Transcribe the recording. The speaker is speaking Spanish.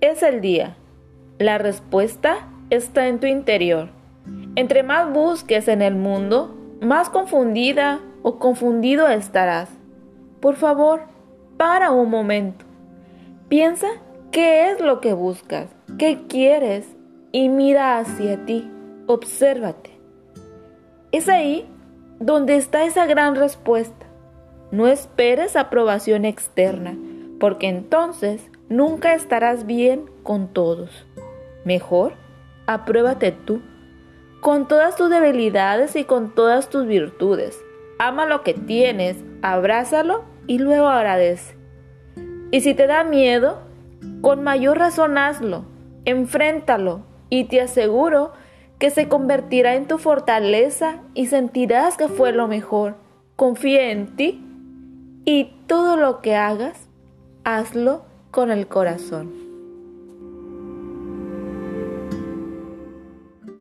es el día. La respuesta está en tu interior. Entre más busques en el mundo, más confundida o confundido estarás. Por favor, para un momento. Piensa qué es lo que buscas, qué quieres y mira hacia ti. Obsérvate. Es ahí donde está esa gran respuesta. No esperes aprobación externa, porque entonces nunca estarás bien con todos. Mejor, apruébate tú, con todas tus debilidades y con todas tus virtudes. Ama lo que tienes, abrázalo y luego agradece. Y si te da miedo, con mayor razón hazlo, enfréntalo y te aseguro que se convertirá en tu fortaleza y sentirás que fue lo mejor. Confía en ti y todo lo que hagas, hazlo con el corazón.